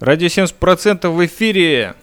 Радио 70% в эфире.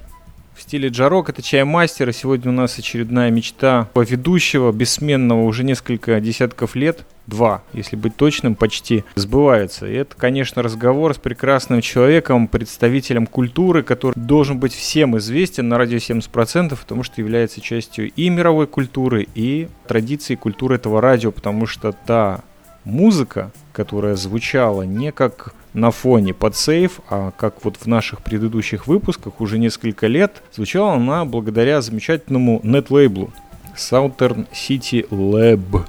В стиле джарок это чаймастер. И сегодня у нас очередная мечта по ведущего, бессменного уже несколько десятков лет. Два, если быть точным, почти сбывается. И это, конечно, разговор с прекрасным человеком, представителем культуры, который должен быть всем известен на радио 70%, потому что является частью и мировой культуры, и традиции культуры этого радио, потому что та музыка, которая звучала не как на фоне под сейф, а как вот в наших предыдущих выпусках уже несколько лет, звучала она благодаря замечательному нет-лейблу Southern City Lab.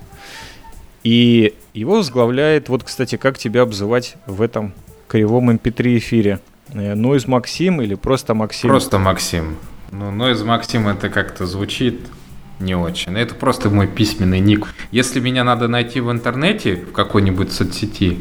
И его возглавляет, вот, кстати, как тебя обзывать в этом кривом MP3 эм эфире? Нойз Максим или просто Максим? Просто Максим. Ну, Нойз Максим это как-то звучит не очень. Это просто мой письменный ник. Если меня надо найти в интернете, в какой-нибудь соцсети,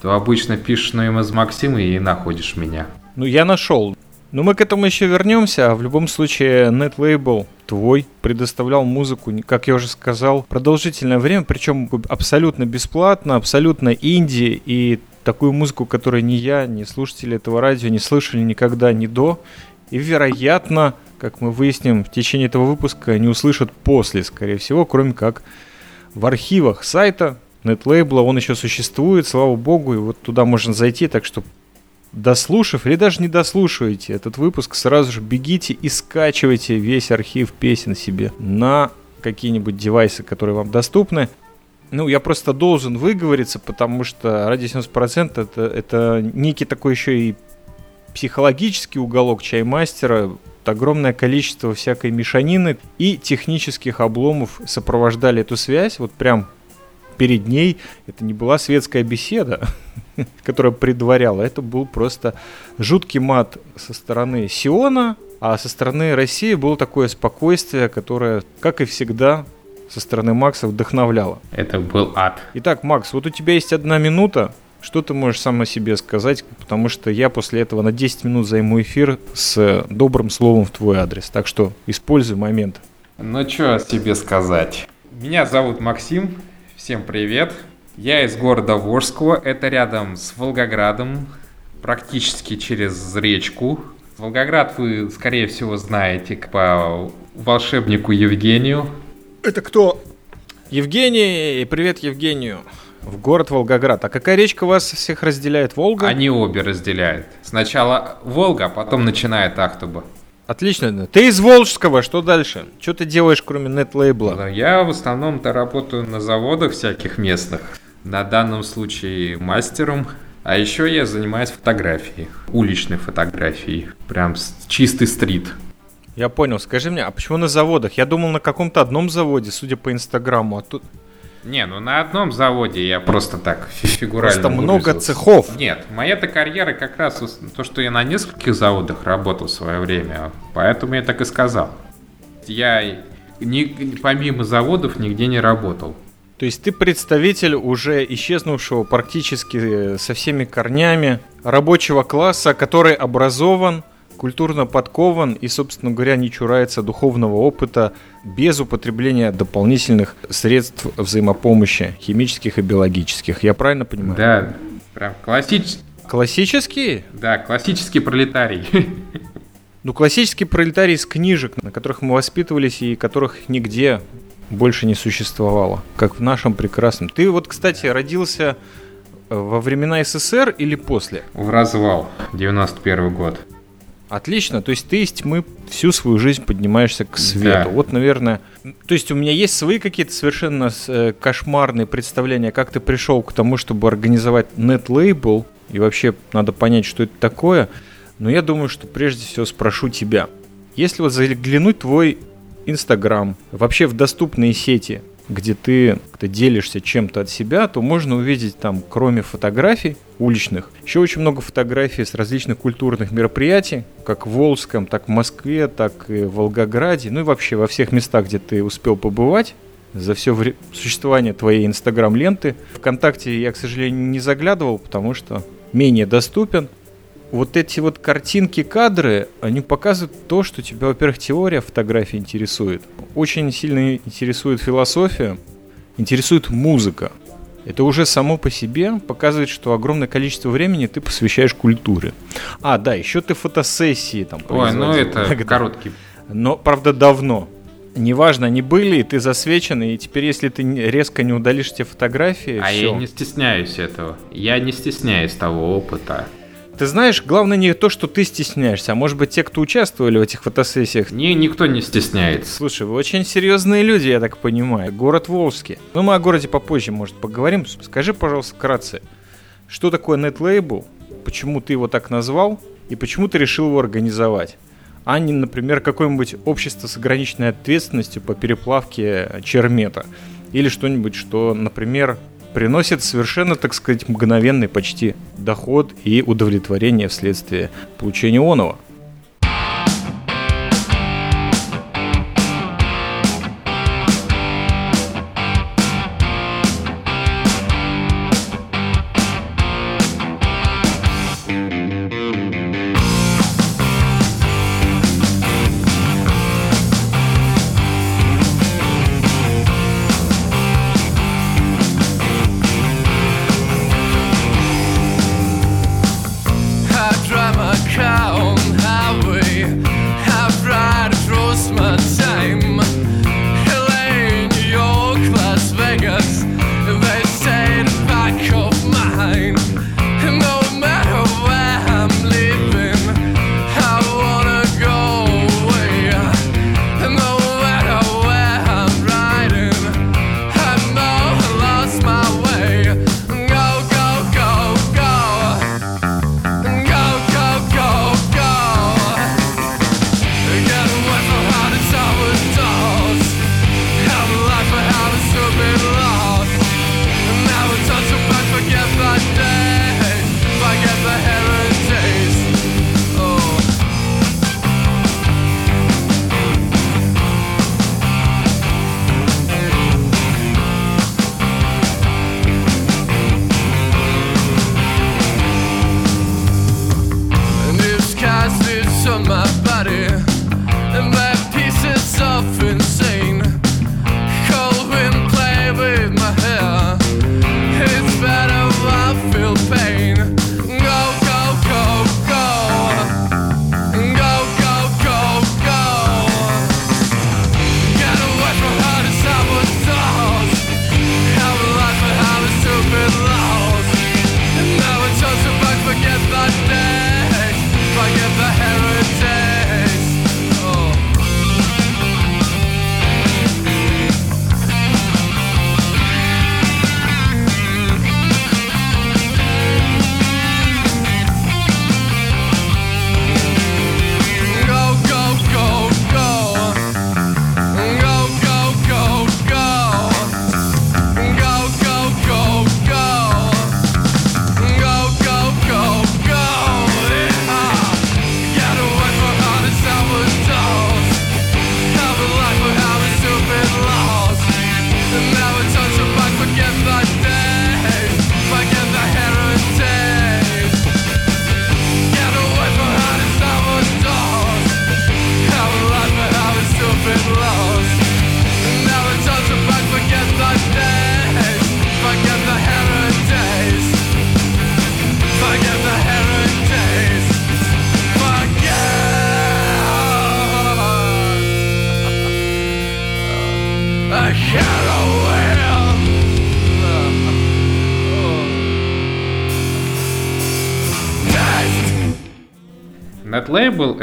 то обычно пишешь на МС Максим и находишь меня. Ну, я нашел. Но мы к этому еще вернемся, а в любом случае NetLabel твой предоставлял музыку, как я уже сказал, продолжительное время, причем абсолютно бесплатно, абсолютно инди и такую музыку, которую ни я, ни слушатели этого радио не слышали никогда, ни до. И, вероятно, как мы выясним в течение этого выпуска, не услышат после, скорее всего, кроме как в архивах сайта NetLabel. Он еще существует, слава богу, и вот туда можно зайти, так что дослушав или даже не дослушивайте этот выпуск, сразу же бегите и скачивайте весь архив песен себе на какие-нибудь девайсы, которые вам доступны. Ну, я просто должен выговориться, потому что ради 70% это, это некий такой еще и психологический уголок чаймастера, огромное количество всякой мешанины и технических обломов сопровождали эту связь. Вот прям перед ней это не была светская беседа, которая предваряла. Это был просто жуткий мат со стороны Сиона, а со стороны России было такое спокойствие, которое, как и всегда, со стороны Макса вдохновляло. Это был ад. Итак, Макс, вот у тебя есть одна минута. Что ты можешь сам о себе сказать? Потому что я после этого на 10 минут займу эфир с добрым словом в твой адрес. Так что используй момент. Ну, что о себе сказать? Меня зовут Максим. Всем привет. Я из города Волжского. Это рядом с Волгоградом. Практически через речку. Волгоград вы, скорее всего, знаете по волшебнику Евгению. Это кто? Евгений, привет Евгению. В город Волгоград. А какая речка вас всех разделяет? Волга? Они обе разделяют. Сначала Волга, а потом начинает Ахтуба. Отлично. Ты из Волжского, что дальше? Что ты делаешь, кроме нет-лейбла? Я в основном-то работаю на заводах всяких местных. На данном случае мастером. А еще я занимаюсь фотографией. Уличной фотографией. Прям чистый стрит. Я понял. Скажи мне, а почему на заводах? Я думал на каком-то одном заводе, судя по инстаграму, а тут... Не, ну на одном заводе я просто так фигурально Просто много цехов. Нет, моя-то карьера как раз то, что я на нескольких заводах работал в свое время, поэтому я так и сказал. Я ни, помимо заводов нигде не работал. То есть ты представитель уже исчезнувшего практически э, со всеми корнями рабочего класса, который образован, культурно подкован и, собственно говоря, не чурается духовного опыта без употребления дополнительных средств взаимопомощи, химических и биологических. Я правильно понимаю? Да, прям классический. Классический? Да, классический пролетарий. Ну, классический пролетарий из книжек, на которых мы воспитывались и которых нигде больше не существовало, как в нашем прекрасном. Ты вот, кстати, родился э, во времена СССР или после? В развал, 91 год. Отлично, то есть ты из тьмы всю свою жизнь поднимаешься к свету. Да. Вот, наверное, то есть у меня есть свои какие-то совершенно э, кошмарные представления, как ты пришел к тому, чтобы организовать нет-лейбл, и вообще надо понять, что это такое. Но я думаю, что прежде всего спрошу тебя. Если вот заглянуть твой Инстаграм, вообще в доступные сети, где ты, ты делишься чем-то от себя, то можно увидеть там, кроме фотографий уличных, еще очень много фотографий с различных культурных мероприятий, как в Волжском, так в Москве, так и в Волгограде, ну и вообще во всех местах, где ты успел побывать за все вре- существование твоей инстаграм-ленты. Вконтакте я, к сожалению, не заглядывал, потому что менее доступен вот эти вот картинки, кадры, они показывают то, что тебя, во-первых, теория фотографии интересует. Очень сильно интересует философия, интересует музыка. Это уже само по себе показывает, что огромное количество времени ты посвящаешь культуре. А, да, еще ты фотосессии там Ой, ну это Когда... короткий. Но, правда, давно. Неважно, они были, и ты засвечен, и теперь, если ты резко не удалишь те фотографии... А все. я не стесняюсь этого. Я не стесняюсь того опыта. Ты знаешь, главное не то, что ты стесняешься, а может быть те, кто участвовали в этих фотосессиях. Не, никто не стесняется. Слушай, вы очень серьезные люди, я так понимаю. Город Волжский. Ну, мы о городе попозже, может, поговорим. Скажи, пожалуйста, вкратце, что такое NetLabel, почему ты его так назвал и почему ты решил его организовать? а не, например, какое-нибудь общество с ограниченной ответственностью по переплавке чермета. Или что-нибудь, что, например, приносит совершенно, так сказать, мгновенный почти доход и удовлетворение вследствие получения оного.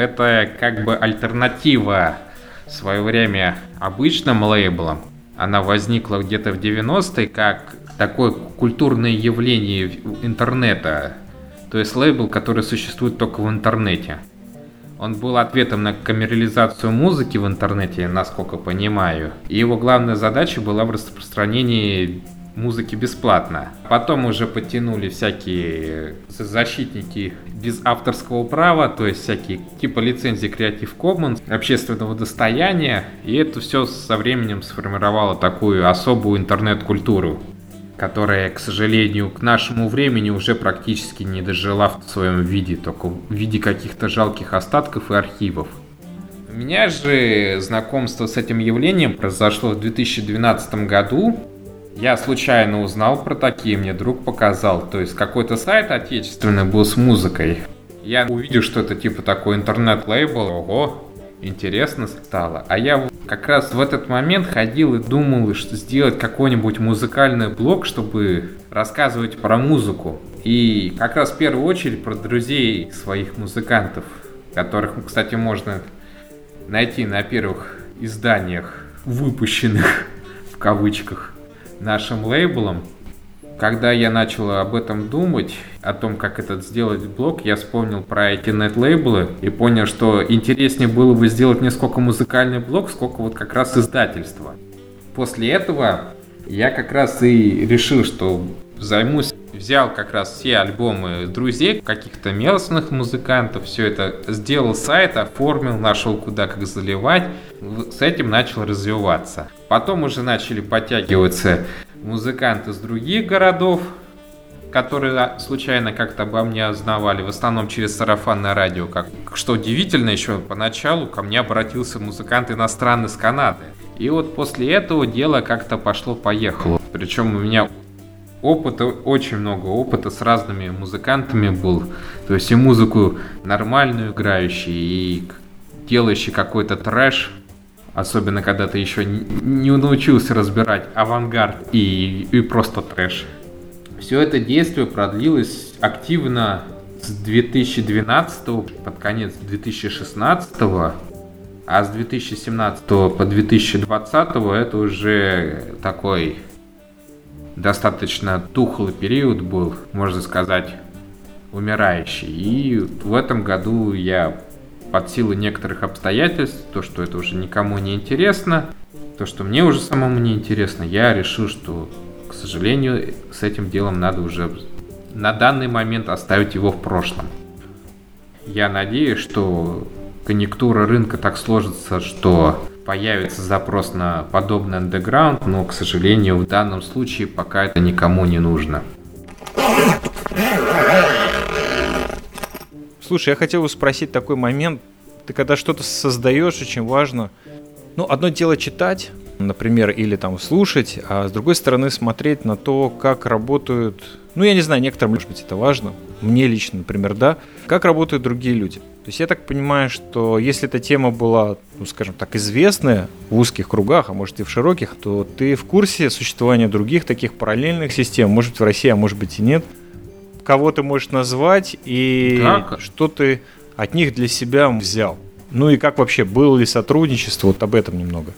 Это как бы альтернатива в свое время обычным лейблам. Она возникла где-то в 90-е как такое культурное явление интернета. То есть лейбл, который существует только в интернете. Он был ответом на камерализацию музыки в интернете, насколько понимаю. И его главная задача была в распространении музыки бесплатно. Потом уже подтянули всякие защитники без авторского права, то есть всякие типа лицензии Creative Commons, общественного достояния, и это все со временем сформировало такую особую интернет-культуру, которая, к сожалению, к нашему времени уже практически не дожила в своем виде, только в виде каких-то жалких остатков и архивов. У меня же знакомство с этим явлением произошло в 2012 году, Я случайно узнал про такие, мне друг показал. То есть какой-то сайт отечественный был с музыкой. Я увидел, что это типа такой интернет-лейбл. Ого, интересно стало. А я как раз в этот момент ходил и думал, что сделать какой-нибудь музыкальный блог, чтобы рассказывать про музыку. И как раз в первую очередь про друзей своих музыкантов, которых, кстати, можно найти на первых изданиях, выпущенных в кавычках нашим лейблом. Когда я начал об этом думать, о том, как этот сделать блог, я вспомнил про эти нет-лейблы и понял, что интереснее было бы сделать не сколько музыкальный блог, сколько вот как раз издательство. После этого я как раз и решил, что займусь взял как раз все альбомы друзей, каких-то местных музыкантов, все это сделал сайт, оформил, нашел куда как заливать, с этим начал развиваться. Потом уже начали подтягиваться музыканты из других городов, которые случайно как-то обо мне узнавали, в основном через сарафанное радио. Как, что удивительно, еще поначалу ко мне обратился музыкант иностранный с Канады. И вот после этого дело как-то пошло-поехало. Причем у меня опыта, очень много опыта с разными музыкантами был. То есть и музыку нормальную играющий, и делающий какой-то трэш, Особенно, когда ты еще не научился разбирать авангард и, и просто трэш. Все это действие продлилось активно с 2012 под конец 2016 а с 2017 по 2020 это уже такой достаточно тухлый период был, можно сказать, умирающий. И в этом году я под силу некоторых обстоятельств, то, что это уже никому не интересно, то, что мне уже самому не интересно, я решил, что, к сожалению, с этим делом надо уже на данный момент оставить его в прошлом. Я надеюсь, что конъюнктура рынка так сложится, что появится запрос на подобный андеграунд, но, к сожалению, в данном случае пока это никому не нужно. Слушай, я хотел бы спросить такой момент. Ты когда что-то создаешь, очень важно. Ну, одно дело читать, например, или там слушать, а с другой стороны смотреть на то, как работают, ну, я не знаю, некоторым, может быть, это важно, мне лично, например, да, как работают другие люди. То есть я так понимаю, что если эта тема была, ну, скажем так, известная в узких кругах, а может и в широких, то ты в курсе существования других таких параллельных систем, может быть, в России, а может быть и нет кого ты можешь назвать и так. что ты от них для себя взял. Ну и как вообще, было ли сотрудничество, вот об этом немного.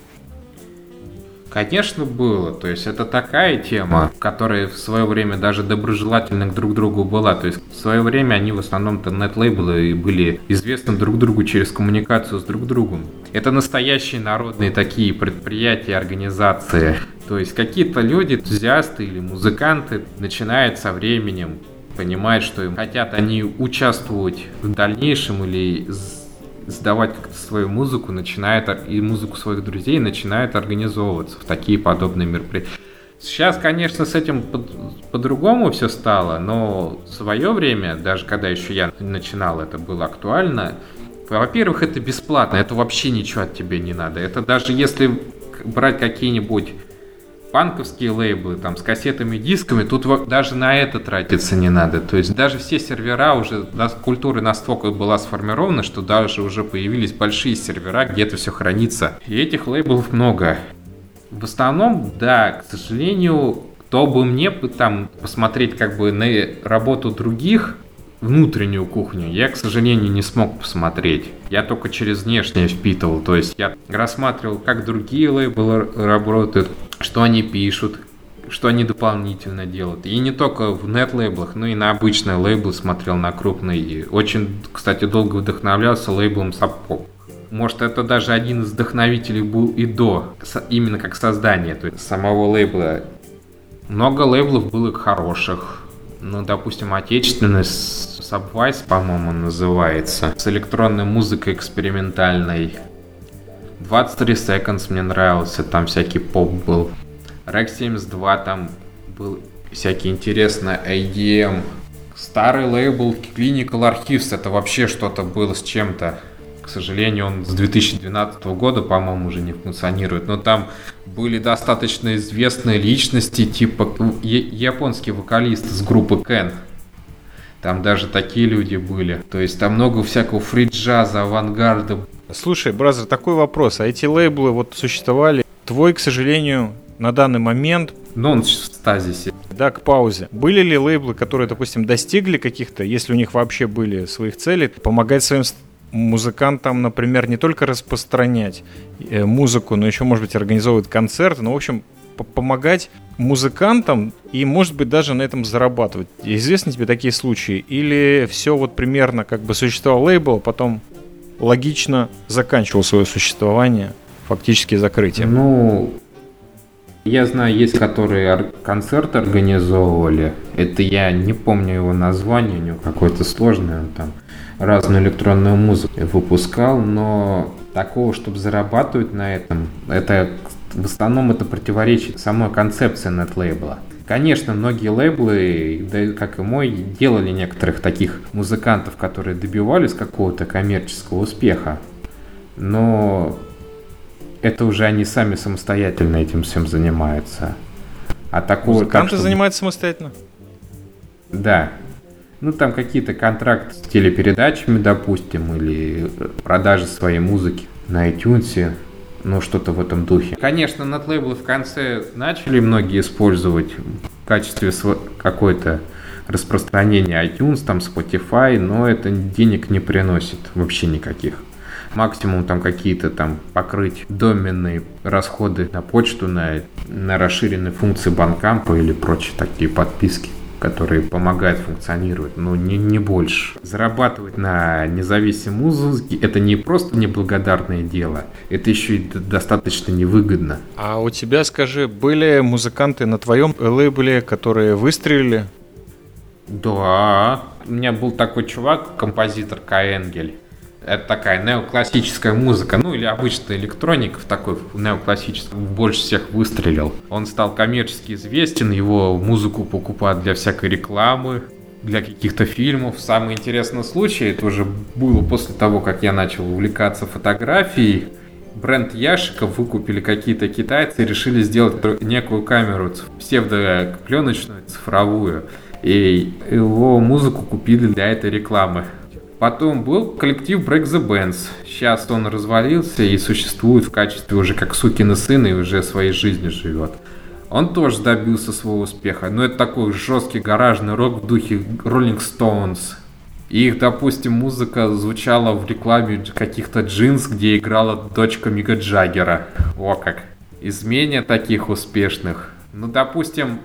Конечно, было. То есть это такая тема, которая в свое время даже доброжелательна друг другу была. То есть в свое время они в основном-то нет-лейблы были известны друг другу через коммуникацию с друг другом. Это настоящие народные такие предприятия, организации. То есть какие-то люди, энтузиасты или музыканты начинают со временем понимают, что им хотят они участвовать в дальнейшем или сдавать как-то свою музыку, начинают и музыку своих друзей начинают организовываться в такие подобные мероприятия. Сейчас, конечно, с этим по-другому по все стало, но в свое время, даже когда еще я начинал, это было актуально. Во-первых, это бесплатно, это вообще ничего от тебя не надо. Это даже если брать какие-нибудь панковские лейблы там с кассетами и дисками, тут даже на это тратиться не надо. То есть даже все сервера уже, культура настолько была сформирована, что даже уже появились большие сервера, где это все хранится. И этих лейблов много. В основном, да, к сожалению, кто бы мне там посмотреть как бы на работу других, внутреннюю кухню я, к сожалению, не смог посмотреть. Я только через внешнее впитывал. То есть я рассматривал, как другие лейблы работают, что они пишут, что они дополнительно делают. И не только в нет-лейблах, но и на обычные лейблы смотрел, на крупные. Очень, кстати, долго вдохновлялся лейблом Sub Может, это даже один из вдохновителей был и до, именно как создание то есть самого лейбла. Много лейблов было хороших, ну, допустим, отечественный Subwise, по-моему, называется, с электронной музыкой экспериментальной. 23 Seconds мне нравился, там всякий поп был. Rex 72 там был всякий интересный IDM. Старый лейбл Clinical Archives, это вообще что-то было с чем-то. К сожалению, он с 2012 года, по-моему, уже не функционирует. Но там были достаточно известные личности, типа японский вокалист с группы Кен. Там даже такие люди были. То есть там много всякого фри-джаза, авангарда. Слушай, brother, такой вопрос. А эти лейблы вот существовали? Твой, к сожалению, на данный момент... Ну, он в стазисе. Да, на паузе. Были ли лейблы, которые, допустим, достигли каких-то, если у них вообще были своих целей, помогать своим музыкантам, например, не только распространять э, музыку, но еще, может быть, организовывать концерты, ну, в общем, помогать музыкантам и, может быть, даже на этом зарабатывать. Известны тебе такие случаи? Или все вот примерно как бы существовал лейбл, а потом логично заканчивал свое существование, фактически закрытием? Ну, я знаю, есть, которые концерт организовывали. Это я не помню его название, у него какое-то сложное, он там разную электронную музыку выпускал, но такого, чтобы зарабатывать на этом, это в основном это противоречит самой концепции нет-лейбла. Конечно, многие лейблы, да, как и мой, делали некоторых таких музыкантов, которые добивались какого-то коммерческого успеха. Но это уже они сами самостоятельно этим всем занимаются. А такого... Музыканты так, чтобы... занимаются самостоятельно? Да. Ну, там какие-то контракты с телепередачами, допустим, или продажи своей музыки на iTunes, ну, что-то в этом духе. Конечно, нетлейблы в конце начали многие использовать в качестве какой-то распространения iTunes, там Spotify, но это денег не приносит вообще никаких максимум там какие-то там покрыть доменные расходы на почту, на, на расширенные функции банкампа или прочие такие подписки которые помогают функционировать, но не, не больше. Зарабатывать на независимой музыке это не просто неблагодарное дело, это еще и достаточно невыгодно. А у тебя, скажи, были музыканты на твоем лейбле, которые выстрелили? Да, у меня был такой чувак, композитор Каэнгель это такая неоклассическая музыка, ну или обычная электроника в такой неоклассической, больше всех выстрелил. Он стал коммерчески известен, его музыку покупают для всякой рекламы, для каких-то фильмов. Самый интересный случай, это уже было после того, как я начал увлекаться фотографией. Бренд Яшиков выкупили какие-то китайцы и решили сделать некую камеру псевдопленочную, цифровую. И его музыку купили для этой рекламы. Потом был коллектив Break the Bands. Сейчас он развалился и существует в качестве уже как сукин сын и уже своей жизнью живет. Он тоже добился своего успеха, но это такой жесткий гаражный рок в духе Rolling Stones. Их, допустим, музыка звучала в рекламе каких-то джинс, где играла дочка Мига Джаггера. О как. Изменя таких успешных. Ну, допустим,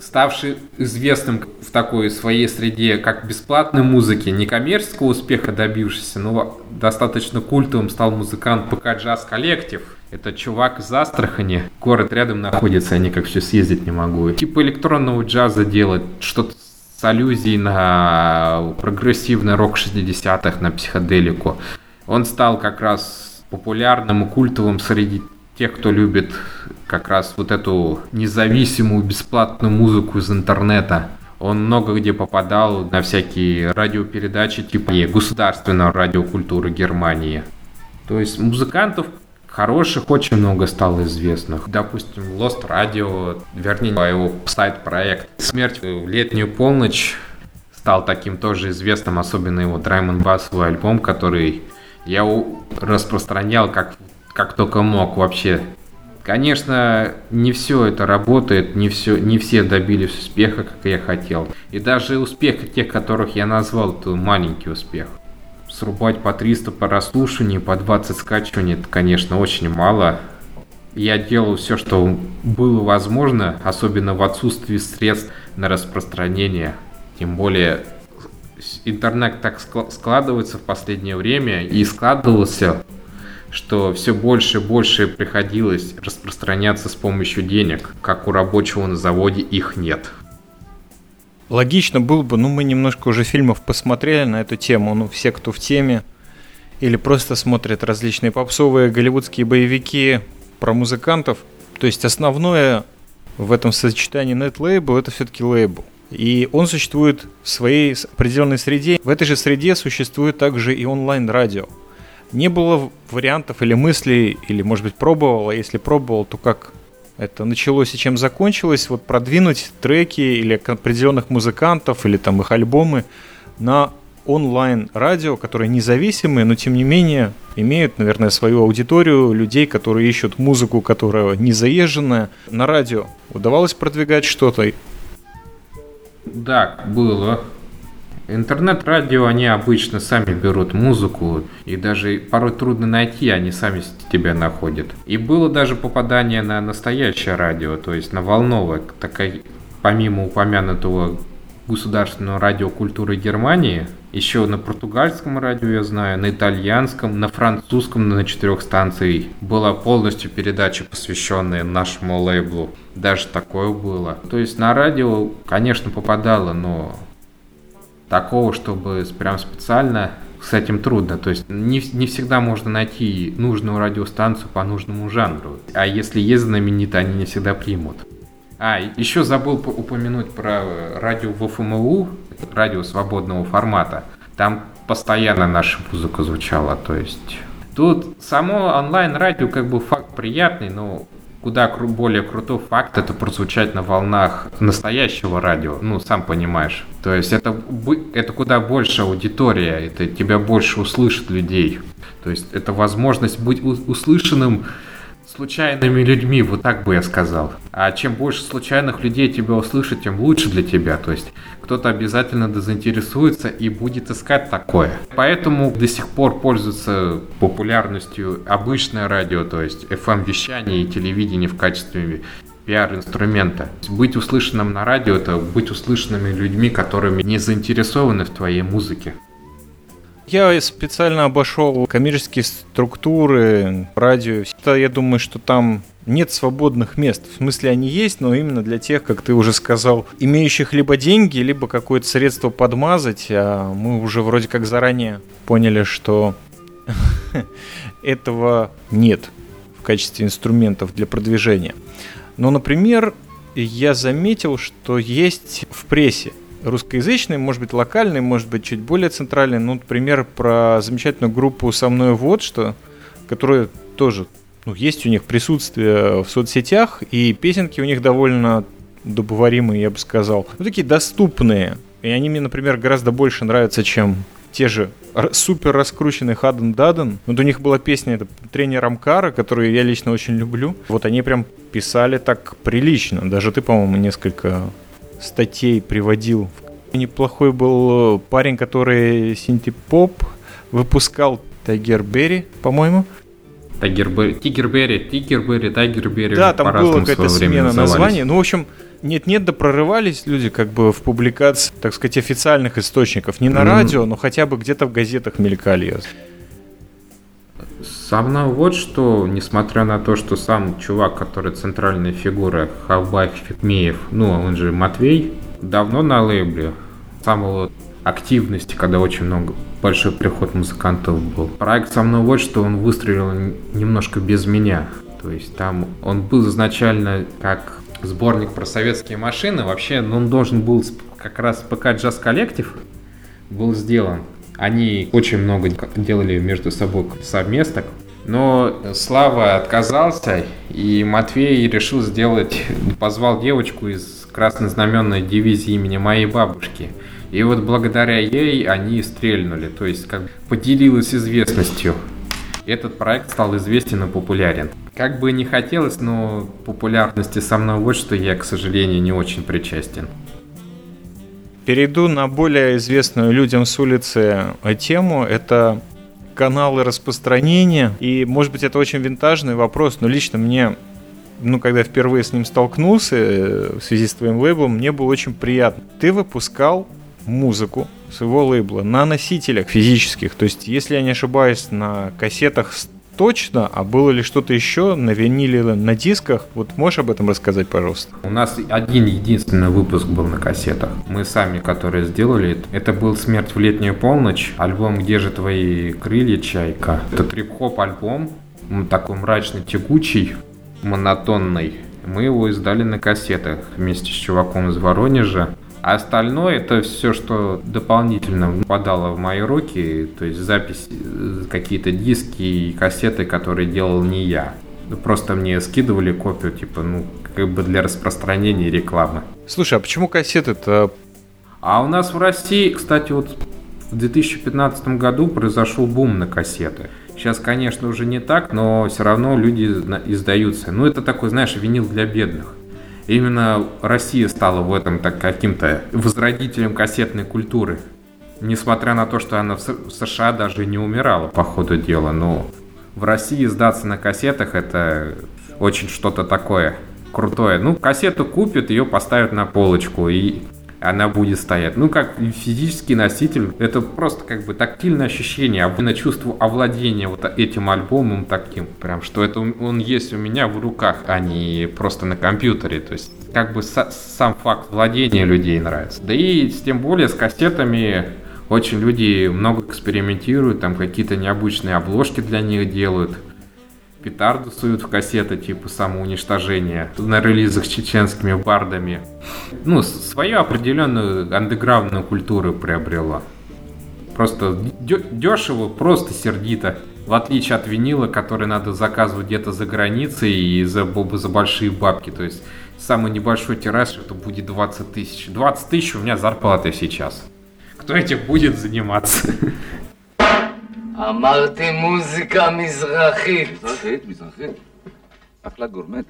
ставший известным в такой своей среде, как бесплатной музыки, не коммерческого успеха добившийся, но достаточно культовым стал музыкант ПК Джаз Коллектив. Это чувак из Астрахани. Город рядом находится, я никак все съездить не могу. Типа электронного джаза делать, что-то с аллюзией на прогрессивный рок 60-х, на психоделику. Он стал как раз популярным и культовым среди тех, кто любит как раз вот эту независимую бесплатную музыку из интернета. Он много где попадал на всякие радиопередачи типа государственной радиокультуры Германии. То есть музыкантов хороших очень много стало известных. Допустим, Lost Radio, вернее, его сайт-проект «Смерть в летнюю полночь» стал таким тоже известным, особенно его Драймон Басовый альбом, который я распространял как как только мог вообще. Конечно, не все это работает, не, все, не все добились успеха, как я хотел. И даже успех тех, которых я назвал, это маленький успех. Срубать по 300 по расслушиванию, по 20 скачиваний, это, конечно, очень мало. Я делал все, что было возможно, особенно в отсутствии средств на распространение. Тем более интернет так складывается в последнее время и складывался что все больше и больше приходилось распространяться с помощью денег, как у рабочего на заводе их нет. Логично было бы, ну мы немножко уже фильмов посмотрели на эту тему, ну все, кто в теме, или просто смотрят различные попсовые голливудские боевики про музыкантов. То есть основное в этом сочетании нет-лейбл это все-таки лейбл. И он существует в своей определенной среде. В этой же среде существует также и онлайн-радио. Не было вариантов или мыслей, или, может быть, пробовал, а если пробовал, то как это началось и чем закончилось, вот продвинуть треки или определенных музыкантов, или там их альбомы на онлайн-радио, которые независимые, но тем не менее имеют, наверное, свою аудиторию людей, которые ищут музыку, которая не заезженная. На радио удавалось продвигать что-то? Да, было. Интернет-радио, они обычно сами берут музыку, и даже порой трудно найти, они сами тебя находят. И было даже попадание на настоящее радио, то есть на волновое, такая, помимо упомянутого государственного радио культуры Германии, еще на португальском радио я знаю, на итальянском, на французском на четырех станциях была полностью передача, посвященная нашему лейблу. Даже такое было. То есть на радио, конечно, попадало, но такого, чтобы прям специально с этим трудно. То есть не, не всегда можно найти нужную радиостанцию по нужному жанру. А если есть знаменитые, они не всегда примут. А, еще забыл упомянуть про радио ВФМУ, радио свободного формата. Там постоянно наша музыка звучала, то есть... Тут само онлайн-радио как бы факт приятный, но куда более крутой факт это прозвучать на волнах настоящего радио, ну, сам понимаешь. То есть это, это куда больше аудитория, это тебя больше услышат людей. То есть это возможность быть услышанным случайными людьми, вот так бы я сказал. А чем больше случайных людей тебя услышат, тем лучше для тебя. То есть кто-то обязательно заинтересуется и будет искать такое. Поэтому до сих пор пользуется популярностью обычное радио, то есть FM-вещание и телевидение в качестве пиар-инструмента. Быть услышанным на радио – это быть услышанными людьми, которыми не заинтересованы в твоей музыке. Я специально обошел коммерческие структуры, радио. Я думаю, что там нет свободных мест. В смысле, они есть, но именно для тех, как ты уже сказал, имеющих либо деньги, либо какое-то средство подмазать. А мы уже вроде как заранее поняли, что этого нет в качестве инструментов для продвижения. Но, например, я заметил, что есть в прессе русскоязычный, может быть локальный, может быть чуть более центральный. Ну, например, про замечательную группу «Со мной вот что», которая тоже ну, есть у них присутствие в соцсетях, и песенки у них довольно добываримые, я бы сказал. Ну, такие доступные. И они мне, например, гораздо больше нравятся, чем те же супер раскрученный Хаден Даден. Вот у них была песня это тренер Амкара, которую я лично очень люблю. Вот они прям писали так прилично. Даже ты, по-моему, несколько статей приводил. Неплохой был э, парень, который синтепоп выпускал Тайгер Берри, по-моему. Тайгерберри, Тигерберри, Тигерберри, Тайгерберри. Да, там была какая-то смена названий. Ну, в общем, нет-нет, да прорывались люди как бы в публикации, так сказать, официальных источников. Не на mm-hmm. радио, но хотя бы где-то в газетах мелькали. Со мной вот что, несмотря на то, что сам чувак, который центральная фигура, Хавбайх Фикмеев, ну, он же Матвей, давно на лейбле, самого активности, когда очень много, большой приход музыкантов был. Проект со мной вот что, он выстрелил немножко без меня. То есть там он был изначально как сборник про советские машины. Вообще, ну, он должен был как раз ПК Джаз Коллектив был сделан. Они очень много делали между собой совместок. Но Слава отказался, и Матвей решил сделать, позвал девочку из краснознаменной дивизии имени моей бабушки. И вот благодаря ей они стрельнули, то есть как поделилась известностью. Этот проект стал известен и популярен. Как бы не хотелось, но популярности со мной вот что я, к сожалению, не очень причастен. Перейду на более известную людям с улицы тему. Это каналы распространения. И, может быть, это очень винтажный вопрос, но лично мне, ну, когда впервые с ним столкнулся э, в связи с твоим лейблом, мне было очень приятно. Ты выпускал музыку своего лейбла на носителях физических. То есть, если я не ошибаюсь, на кассетах точно, а было ли что-то еще на виниле, на дисках? Вот можешь об этом рассказать, пожалуйста? У нас один единственный выпуск был на кассетах. Мы сами, которые сделали, это был «Смерть в летнюю полночь», альбом «Где же твои крылья, чайка». Это трип-хоп альбом, такой мрачный, тягучий, монотонный. Мы его издали на кассетах вместе с чуваком из Воронежа. А остальное это все, что дополнительно попадало в мои руки, то есть запись, какие-то диски и кассеты, которые делал не я. Просто мне скидывали копию, типа, ну, как бы для распространения рекламы. Слушай, а почему кассеты-то? А у нас в России, кстати, вот в 2015 году произошел бум на кассеты. Сейчас, конечно, уже не так, но все равно люди издаются. Ну, это такой, знаешь, винил для бедных. Именно Россия стала в этом так каким-то возродителем кассетной культуры. Несмотря на то, что она в США даже не умирала, по ходу дела. Но в России сдаться на кассетах это очень что-то такое крутое. Ну, кассету купят, ее поставят на полочку, и она будет стоять. Ну, как физический носитель, это просто как бы тактильное ощущение, на чувство овладения вот этим альбомом таким, прям, что это он есть у меня в руках, а не просто на компьютере. То есть, как бы сам факт владения людей нравится. Да и тем более с кассетами очень люди много экспериментируют, там какие-то необычные обложки для них делают петарду суют в кассеты, типа самоуничтожения на релизах с чеченскими бардами. Ну, свою определенную андеграундную культуру приобрела. Просто дешево, просто сердито. В отличие от винила, который надо заказывать где-то за границей и за, за большие бабки. То есть самый небольшой тираж это будет 20 тысяч. 20 тысяч у меня зарплата сейчас. Кто этим будет заниматься? אמרתי מוזיקה מזרחית. מזרחית, מזרחית. אחלה גורמט.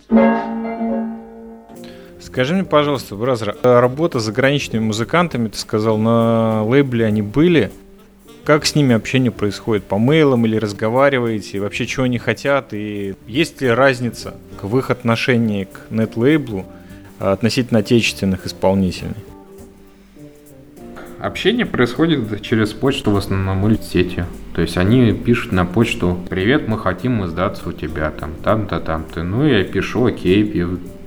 Скажи мне, пожалуйста, Бразер, работа с заграничными музыкантами, ты сказал, на лейбле они были. Как с ними общение происходит? По мейлам или разговариваете? Вообще, чего они хотят? И есть ли разница в их отношении к нет-лейблу относительно отечественных исполнителей? Общение происходит через почту в основном или сети. То есть они пишут на почту «Привет, мы хотим издаться у тебя там, там-то, там-то». Ну, я пишу «Окей»,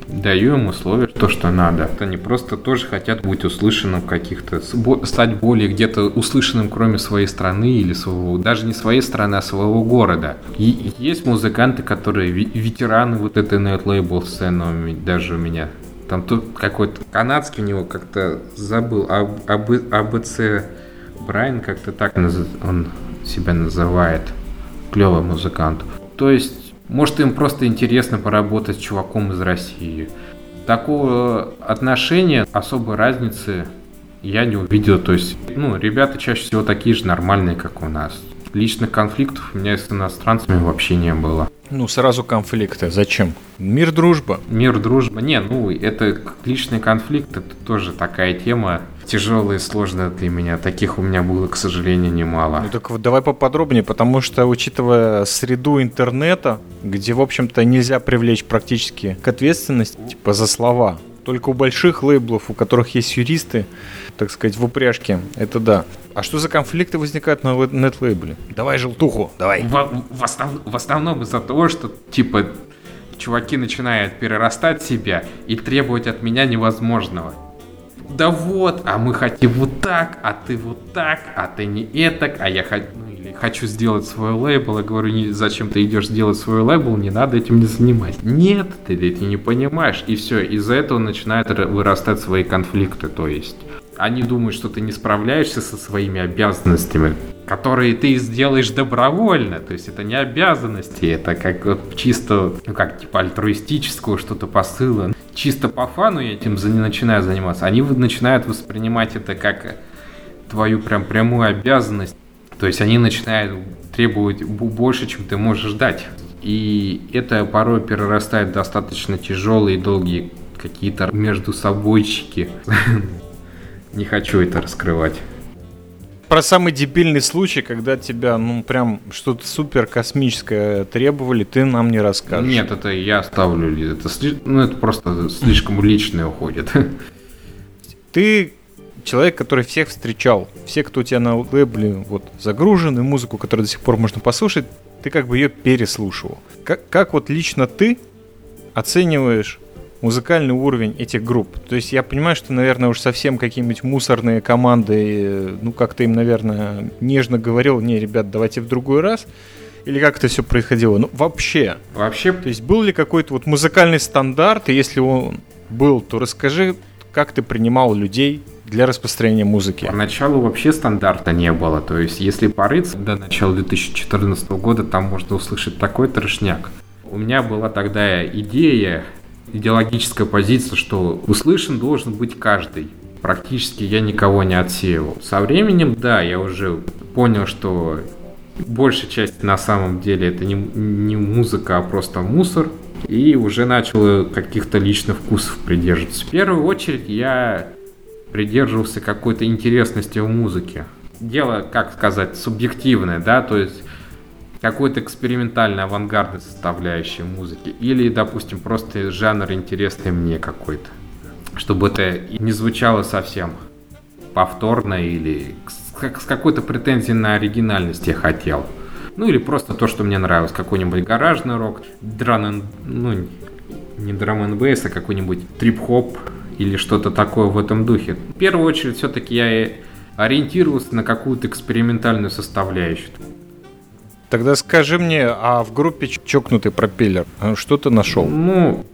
даю им условия, то, что надо. Они просто тоже хотят быть услышанным каких-то, стать более где-то услышанным, кроме своей страны или своего, даже не своей страны, а своего города. И есть музыканты, которые ветераны вот этой label сцены даже у меня там тут какой-то канадский у него как-то забыл. АБЦ Брайан как-то так он себя называет. Клевый музыкант. То есть, может им просто интересно поработать с чуваком из России. Такого отношения, особой разницы я не увидел. То есть, ну, ребята чаще всего такие же нормальные, как у нас. Личных конфликтов у меня с иностранцами вообще не было. Ну, сразу конфликты. Зачем? Мир, дружба. Мир, дружба. Не, ну, это личный конфликт, это тоже такая тема тяжелая и сложная для меня. Таких у меня было, к сожалению, немало. Ну так вот давай поподробнее, потому что, учитывая среду интернета, где, в общем-то, нельзя привлечь практически к ответственности, типа за слова, только у больших лейблов, у которых есть юристы, так сказать, в упряжке, это да. А что за конфликты возникают на нет-лейбле? Давай желтуху, давай. В, в, основ, в основном из-за того, что, типа, чуваки начинают перерастать себя и требовать от меня невозможного. Да вот, а мы хотим вот так, а ты вот так, а ты не этак, а я хочу, ну, хочу сделать свой лейбл. Я говорю, не, зачем ты идешь сделать свой лейбл, не надо этим не заниматься. Нет, ты это не понимаешь. И все, из-за этого начинают вырастать свои конфликты. То есть они думают, что ты не справляешься со своими обязанностями, которые ты сделаешь добровольно. То есть это не обязанности, это как вот чисто, ну как, типа альтруистического что-то посыла. Чисто по фану я этим начинаю заниматься. Они начинают воспринимать это как твою прям прямую обязанность. То есть они начинают требовать больше, чем ты можешь дать. И это порой перерастает в достаточно тяжелые и долгие какие-то между собойчики. Не хочу это раскрывать. Про самый дебильный случай, когда тебя, ну, прям что-то супер космическое требовали, ты нам не расскажешь. Нет, это я оставлю. Это, ну, это просто слишком личное уходит. Ты человек, который всех встречал. Все, кто у тебя на лейбле вот, загружен, и музыку, которую до сих пор можно послушать, ты как бы ее переслушивал. Как, как вот лично ты оцениваешь музыкальный уровень этих групп. То есть я понимаю, что, наверное, уж совсем какие-нибудь мусорные команды, ну, как-то им, наверное, нежно говорил, не, ребят, давайте в другой раз. Или как это все происходило? Ну, вообще. Вообще. То есть был ли какой-то вот музыкальный стандарт, и если он был, то расскажи, как ты принимал людей, для распространения музыки? Поначалу вообще стандарта не было. То есть, если порыться до начала 2014 года, там можно услышать такой трешняк. У меня была тогда идея, идеологическая позиция, что услышан должен быть каждый. Практически я никого не отсеивал. Со временем, да, я уже понял, что большая часть на самом деле это не, не музыка, а просто мусор. И уже начал каких-то личных вкусов придерживаться. В первую очередь я придерживался какой-то интересности в музыке. Дело, как сказать, субъективное, да, то есть какой-то экспериментальной авангардной составляющей музыки. Или, допустим, просто жанр интересный мне какой-то. Чтобы это не звучало совсем повторно или с какой-то претензией на оригинальность я хотел. Ну или просто то, что мне нравилось. Какой-нибудь гаражный рок, дран ну не драм н а какой-нибудь трип-хоп или что-то такое в этом духе. В первую очередь все-таки я ориентировался на какую-то экспериментальную составляющую. Тогда скажи мне, а в группе Чокнутый пропеллер а что ты нашел? Ну,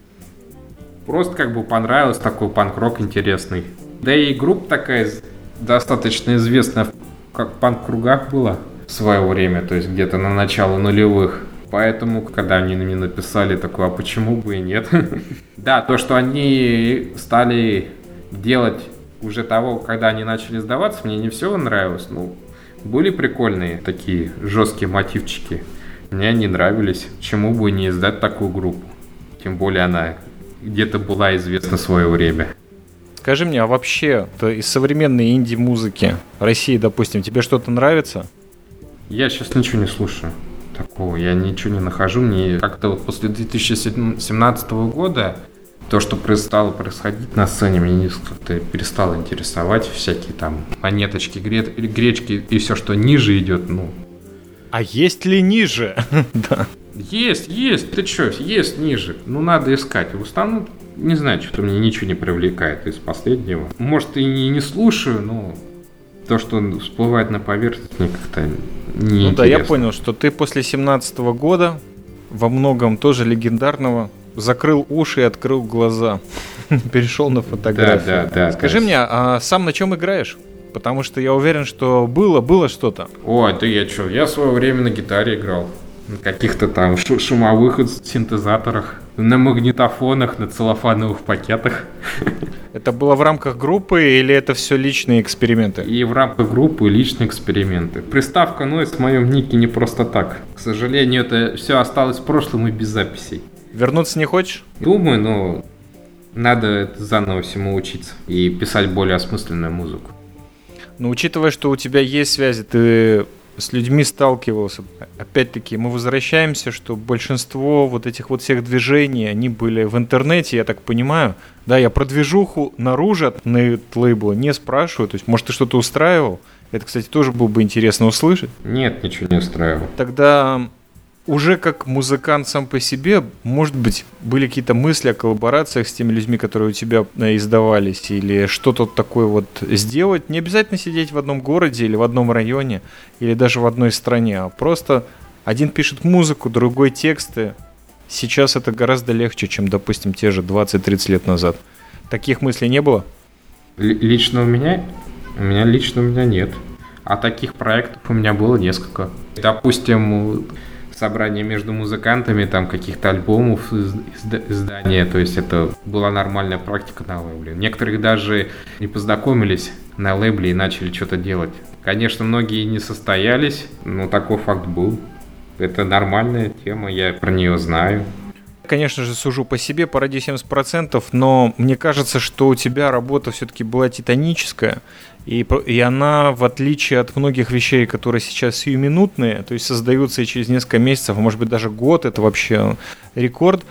просто как бы понравилось такой панк-рок интересный. Да и группа такая достаточно известная как панк-кругах была в свое время, то есть где-то на начало нулевых. Поэтому, когда они мне написали такое, а почему бы и нет? да, то, что они стали делать уже того, когда они начали сдаваться, мне не все нравилось. Ну, были прикольные такие жесткие мотивчики. Мне они нравились. Чему бы не издать такую группу? Тем более она где-то была известна в свое время. Скажи мне, а вообще из современной инди-музыки России, допустим, тебе что-то нравится? Я сейчас ничего не слушаю такого. Я ничего не нахожу. Мне как-то вот после 2017 года то, что стало происходить на сцене, мне как-то перестало интересовать. Всякие там монеточки, гречки и все, что ниже идет, ну... А есть ли ниже? да. Есть, есть. Ты что, есть ниже. Ну, надо искать. В основном не знаю, что-то мне ничего не привлекает из последнего. Может, и не, не слушаю, но то, что всплывает на поверхность, мне как-то не Ну да, я понял, что ты после 17 года во многом тоже легендарного закрыл уши и открыл глаза. Перешел на фотографию. Да, да, да. Скажи да. мне, а сам на чем играешь? Потому что я уверен, что было, было что-то. О, это я что? Я в свое время на гитаре играл. На каких-то там шумовых синтезаторах на магнитофонах, на целлофановых пакетах. Это было в рамках группы или это все личные эксперименты? И в рамках группы личные эксперименты. Приставка Noise в моем нике не просто так. К сожалению, это все осталось в прошлом и без записей. Вернуться не хочешь? Думаю, но надо заново всему учиться и писать более осмысленную музыку. Но учитывая, что у тебя есть связи, ты с людьми сталкивался. Опять-таки, мы возвращаемся, что большинство вот этих вот всех движений, они были в интернете, я так понимаю. Да, я про движуху наружу от лейбла не спрашиваю. То есть, может, ты что-то устраивал? Это, кстати, тоже было бы интересно услышать. Нет, ничего не устраивал. Тогда уже как музыкант сам по себе, может быть, были какие-то мысли о коллаборациях с теми людьми, которые у тебя э, издавались, или что-то такое вот сделать. Не обязательно сидеть в одном городе или в одном районе, или даже в одной стране, а просто один пишет музыку, другой тексты. Сейчас это гораздо легче, чем, допустим, те же 20-30 лет назад. Таких мыслей не было? Лично у меня? У меня лично у меня нет. А таких проектов у меня было несколько. Допустим, собрание между музыкантами, там каких-то альбомов, издания, то есть это была нормальная практика на лейбле. Некоторых даже не познакомились на лейбле и начали что-то делать. Конечно, многие не состоялись, но такой факт был. Это нормальная тема, я про нее знаю. Конечно же, сужу по себе, по ради 70%, но мне кажется, что у тебя работа все-таки была титаническая. И, и она, в отличие от многих вещей, которые сейчас сиюминутные, то есть создаются и через несколько месяцев, может быть даже год, это вообще рекорд,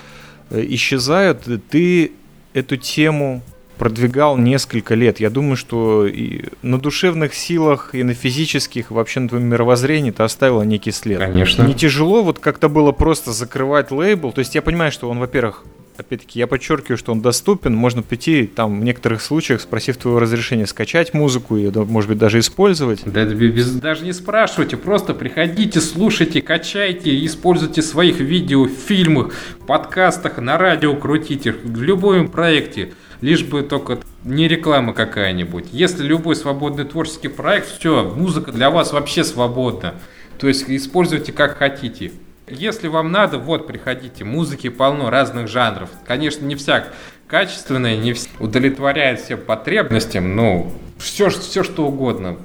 э, исчезают, ты эту тему продвигал несколько лет. Я думаю, что и на душевных силах, и на физических, вообще на твоем мировоззрении ты оставила некий след. Конечно. Не тяжело вот как-то было просто закрывать лейбл. То есть я понимаю, что он, во-первых, опять-таки, я подчеркиваю, что он доступен. Можно прийти, там, в некоторых случаях, спросив твоего разрешения, скачать музыку и, может быть, даже использовать. Да, без, даже не спрашивайте, просто приходите, слушайте, качайте, используйте своих видео, фильмах, подкастах, на радио крутите, в любом проекте. Лишь бы только не реклама какая-нибудь. Если любой свободный творческий проект, все, музыка для вас вообще свободна. То есть используйте как хотите. Если вам надо, вот, приходите. Музыки полно разных жанров. Конечно, не вся качественная, не вся удовлетворяет всем потребностям, но все, все что угодно.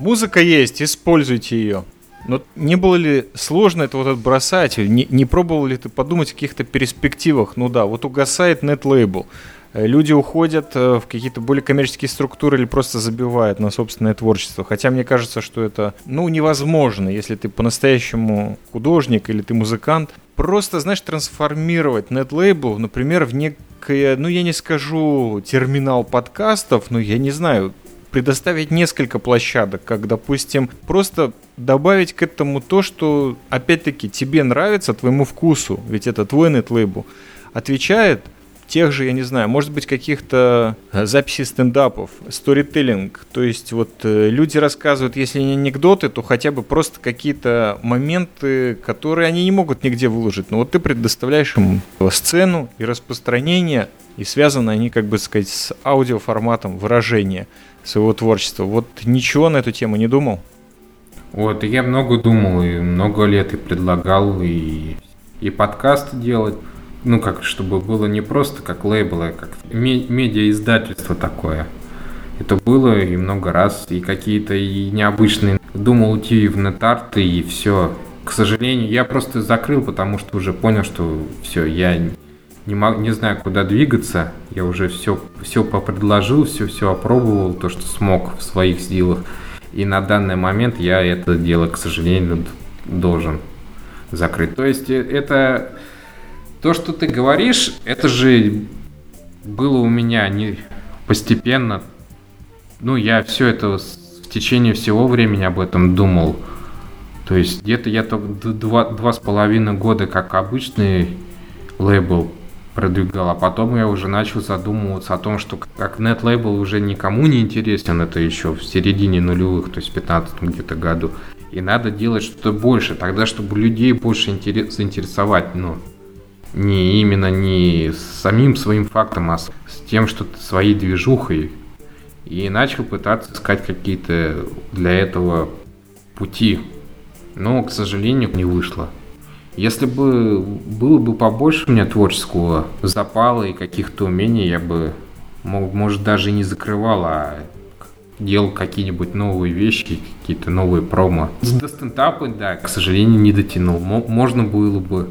Музыка есть, используйте ее. Но не было ли сложно это вот отбросать? Не, не пробовал ли ты подумать о каких-то перспективах? Ну да, вот угасает нет-лейбл. Э, люди уходят э, в какие-то более коммерческие структуры или просто забивают на собственное творчество. Хотя мне кажется, что это, ну, невозможно, если ты по-настоящему художник или ты музыкант. Просто, знаешь, трансформировать нет-лейбл, например, в некое, ну, я не скажу терминал подкастов, но я не знаю, предоставить несколько площадок, как, допустим, просто добавить к этому то, что, опять-таки, тебе нравится, твоему вкусу, ведь это твой нет-лейбл, отвечает тех же, я не знаю, может быть, каких-то э, записей стендапов, сторителлинг. То есть вот э, люди рассказывают, если не анекдоты, то хотя бы просто какие-то моменты, которые они не могут нигде выложить. Но вот ты предоставляешь им сцену и распространение, и связаны они, как бы сказать, с аудиоформатом выражения своего творчества. Вот ничего на эту тему не думал? Вот, я много думал, и много лет и предлагал, и, и подкаст делать ну, как, чтобы было не просто как лейбл, а как медиа-издательство такое. Это было и много раз, и какие-то и необычные. Думал идти в нетарты, и все. К сожалению, я просто закрыл, потому что уже понял, что все, я не, мог, не знаю, куда двигаться. Я уже все, все попредложил, все, все опробовал, то, что смог в своих силах. И на данный момент я это дело, к сожалению, должен закрыть. То есть э, это то, что ты говоришь, это же было у меня не постепенно. Ну, я все это в течение всего времени об этом думал. То есть где-то я только два, два с половиной года как обычный лейбл продвигал, а потом я уже начал задумываться о том, что как нет-лейбл уже никому не интересен, это еще в середине нулевых, то есть в 15 где-то году. И надо делать что-то больше, тогда, чтобы людей больше интерес, заинтересовать, ну, не именно не самим своим фактом, а с тем, что своей движухой. И начал пытаться искать какие-то для этого пути. Но, к сожалению, не вышло. Если бы было бы побольше у меня творческого запала и каких-то умений, я бы, может, даже не закрывал, а делал какие-нибудь новые вещи, какие-то новые промо. До стендапа, да, к сожалению, не дотянул. Можно было бы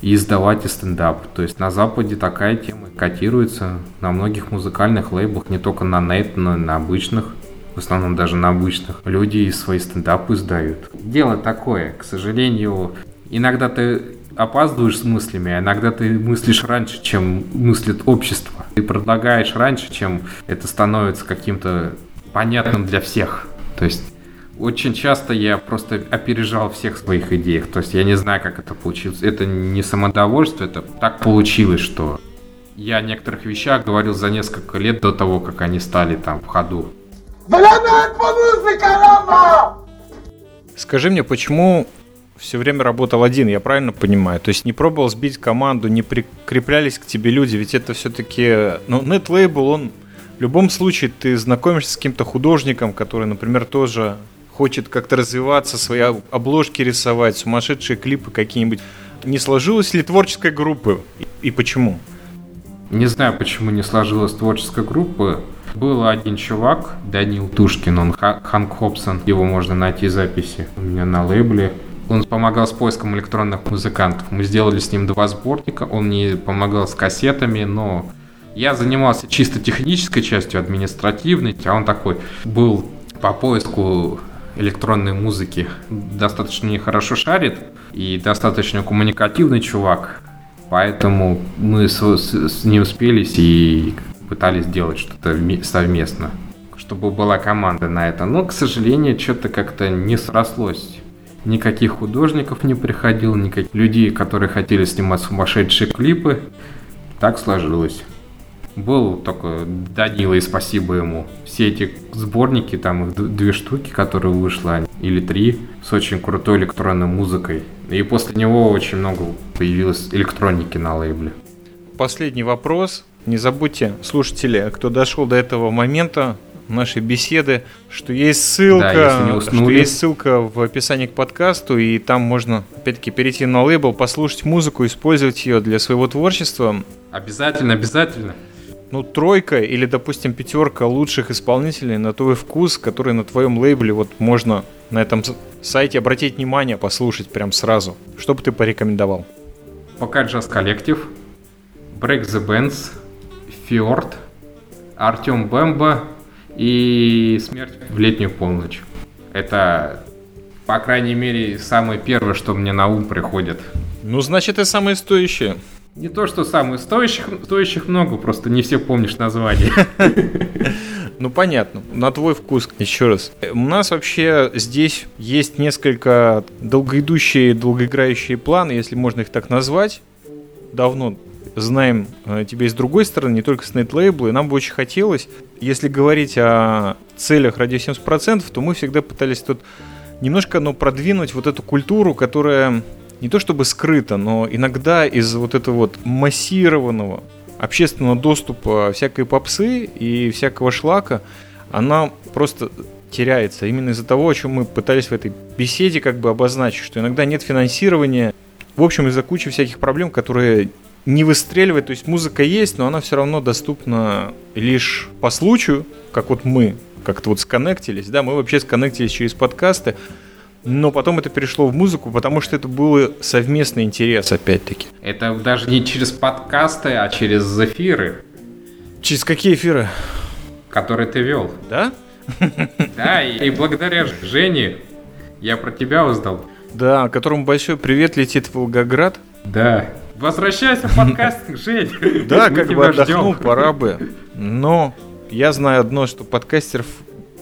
и издавать стендап. То есть на Западе такая тема котируется на многих музыкальных лейблах, не только на нет, но и на обычных, в основном даже на обычных. Люди свои стендапы издают. Дело такое, к сожалению, иногда ты опаздываешь с мыслями, а иногда ты мыслишь раньше, чем мыслит общество. Ты предлагаешь раньше, чем это становится каким-то понятным для всех. То есть очень часто я просто опережал всех своих идеях. То есть я не знаю, как это получилось. Это не самодовольство, это так получилось, что я о некоторых вещах говорил за несколько лет до того, как они стали там в ходу. Скажи мне, почему все время работал один, я правильно понимаю? То есть не пробовал сбить команду, не прикреплялись к тебе люди, ведь это все-таки... Ну, NetLabel, он... В любом случае ты знакомишься с каким-то художником, который, например, тоже хочет как-то развиваться, свои обложки рисовать, сумасшедшие клипы какие-нибудь. Не сложилась ли творческая группа и почему? Не знаю, почему не сложилась творческая группа. Был один чувак, Данил Тушкин, он Ханк Хобсон, его можно найти записи у меня на лейбле. Он помогал с поиском электронных музыкантов. Мы сделали с ним два сборника, он мне помогал с кассетами, но я занимался чисто технической частью, административной, а он такой был по поиску электронной музыки достаточно нехорошо шарит и достаточно коммуникативный чувак. Поэтому мы с, с, с ним спелись и пытались сделать что-то совместно, чтобы была команда на это. Но, к сожалению, что-то как-то не срослось. Никаких художников не приходило, никаких людей, которые хотели снимать сумасшедшие клипы. Так сложилось. Был только Данила, и спасибо ему. Все эти сборники, там их две штуки, которые вышло, или три, с очень крутой электронной музыкой. И после него очень много появилось электроники на лейбле. Последний вопрос. Не забудьте, слушатели, кто дошел до этого момента нашей беседы, что есть ссылка, Да, что есть ссылка в описании к подкасту, и там можно, опять-таки, перейти на лейбл, послушать музыку, использовать ее для своего творчества. Обязательно, обязательно. Ну, тройка или, допустим, пятерка лучших исполнителей на твой вкус, которые на твоем лейбле вот можно на этом сайте обратить внимание, послушать прям сразу. Что бы ты порекомендовал? Пока Джаз Коллектив, Break the Bands, Фьорд, Артем Бэмбо и Смерть в летнюю полночь. Это, по крайней мере, самое первое, что мне на ум приходит. Ну, значит, ты самые стоящие. Не то, что самое стоящих, стоящих много, просто не все помнишь название. Ну, понятно. На твой вкус. Еще раз. У нас вообще здесь есть несколько долгоидущие, долгоиграющие планы, если можно их так назвать. Давно знаем э, тебя и с другой стороны, не только с нетлейбла, и нам бы очень хотелось, если говорить о целях радио 70%, то мы всегда пытались тут немножко ну, продвинуть вот эту культуру, которая не то чтобы скрыта, но иногда из вот этого вот массированного общественного доступа всякой попсы и всякого шлака, она просто теряется. Именно из-за того, о чем мы пытались в этой беседе как бы обозначить, что иногда нет финансирования, в общем, из-за кучи всяких проблем, которые не выстреливают, то есть музыка есть, но она все равно доступна лишь по случаю, как вот мы как-то вот сконнектились, да, мы вообще сконнектились через подкасты, но потом это перешло в музыку, потому что это был совместный интерес, опять-таки. Это даже не через подкасты, а через эфиры, Через какие эфиры? которые ты вел. Да? Да, и, благодаря Жене я про тебя узнал. Да, которому большой привет летит в Волгоград. Да. Возвращайся в подкастинг, Жень. Да, как бы отдохнул, пора бы. Но я знаю одно, что подкастеров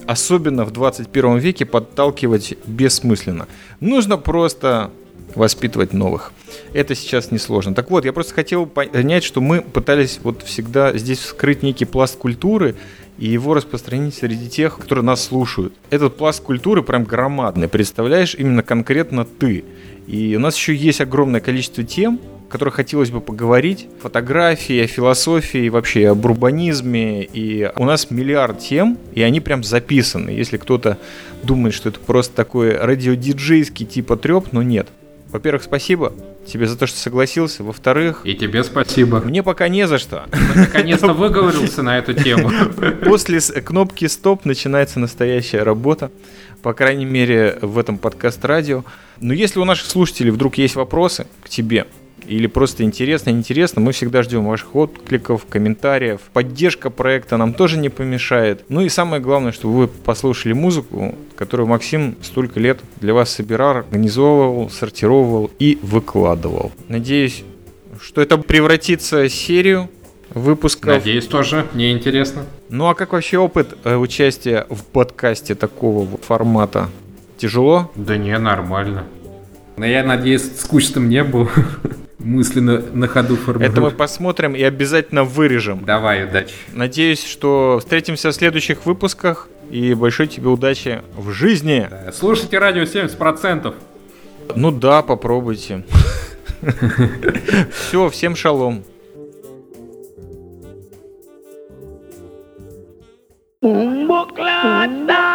особенно в 21 веке подталкивать бессмысленно. Нужно просто воспитывать новых. Это сейчас несложно. Так вот, я просто хотел понять, что мы пытались вот всегда здесь вскрыть некий пласт культуры и его распространить среди тех, которые нас слушают. Этот пласт культуры прям громадный, представляешь, именно конкретно ты. И у нас еще есть огромное количество тем, о которых хотелось бы поговорить. Фотографии, о философии, вообще об урбанизме. И у нас миллиард тем, и они прям записаны. Если кто-то думает, что это просто такой радиодиджейский типа треп, но нет. Во-первых, спасибо тебе за то, что согласился. Во-вторых, И тебе спасибо. мне пока не за что. Наконец-то выговорился на эту тему. После кнопки стоп начинается настоящая работа. По крайней мере, в этом подкаст-радио. Но если у наших слушателей вдруг есть вопросы к тебе, или просто интересно, неинтересно, мы всегда ждем ваших откликов, комментариев. Поддержка проекта нам тоже не помешает. Ну и самое главное, чтобы вы послушали музыку, которую Максим столько лет для вас собирал, организовывал, сортировал и выкладывал. Надеюсь, что это превратится в серию выпусков. Надеюсь, тоже мне интересно. Ну а как вообще опыт э, участия в подкасте такого формата? Тяжело? Да не, нормально. Но я надеюсь, скучным не был. Мысленно на ходу формирую. Это мы посмотрим и обязательно вырежем. Давай, удачи. Надеюсь, что встретимся в следующих выпусках. И большой тебе удачи в жизни. Слушайте радио 70%. Ну да, попробуйте. Все, всем шалом. Un boclata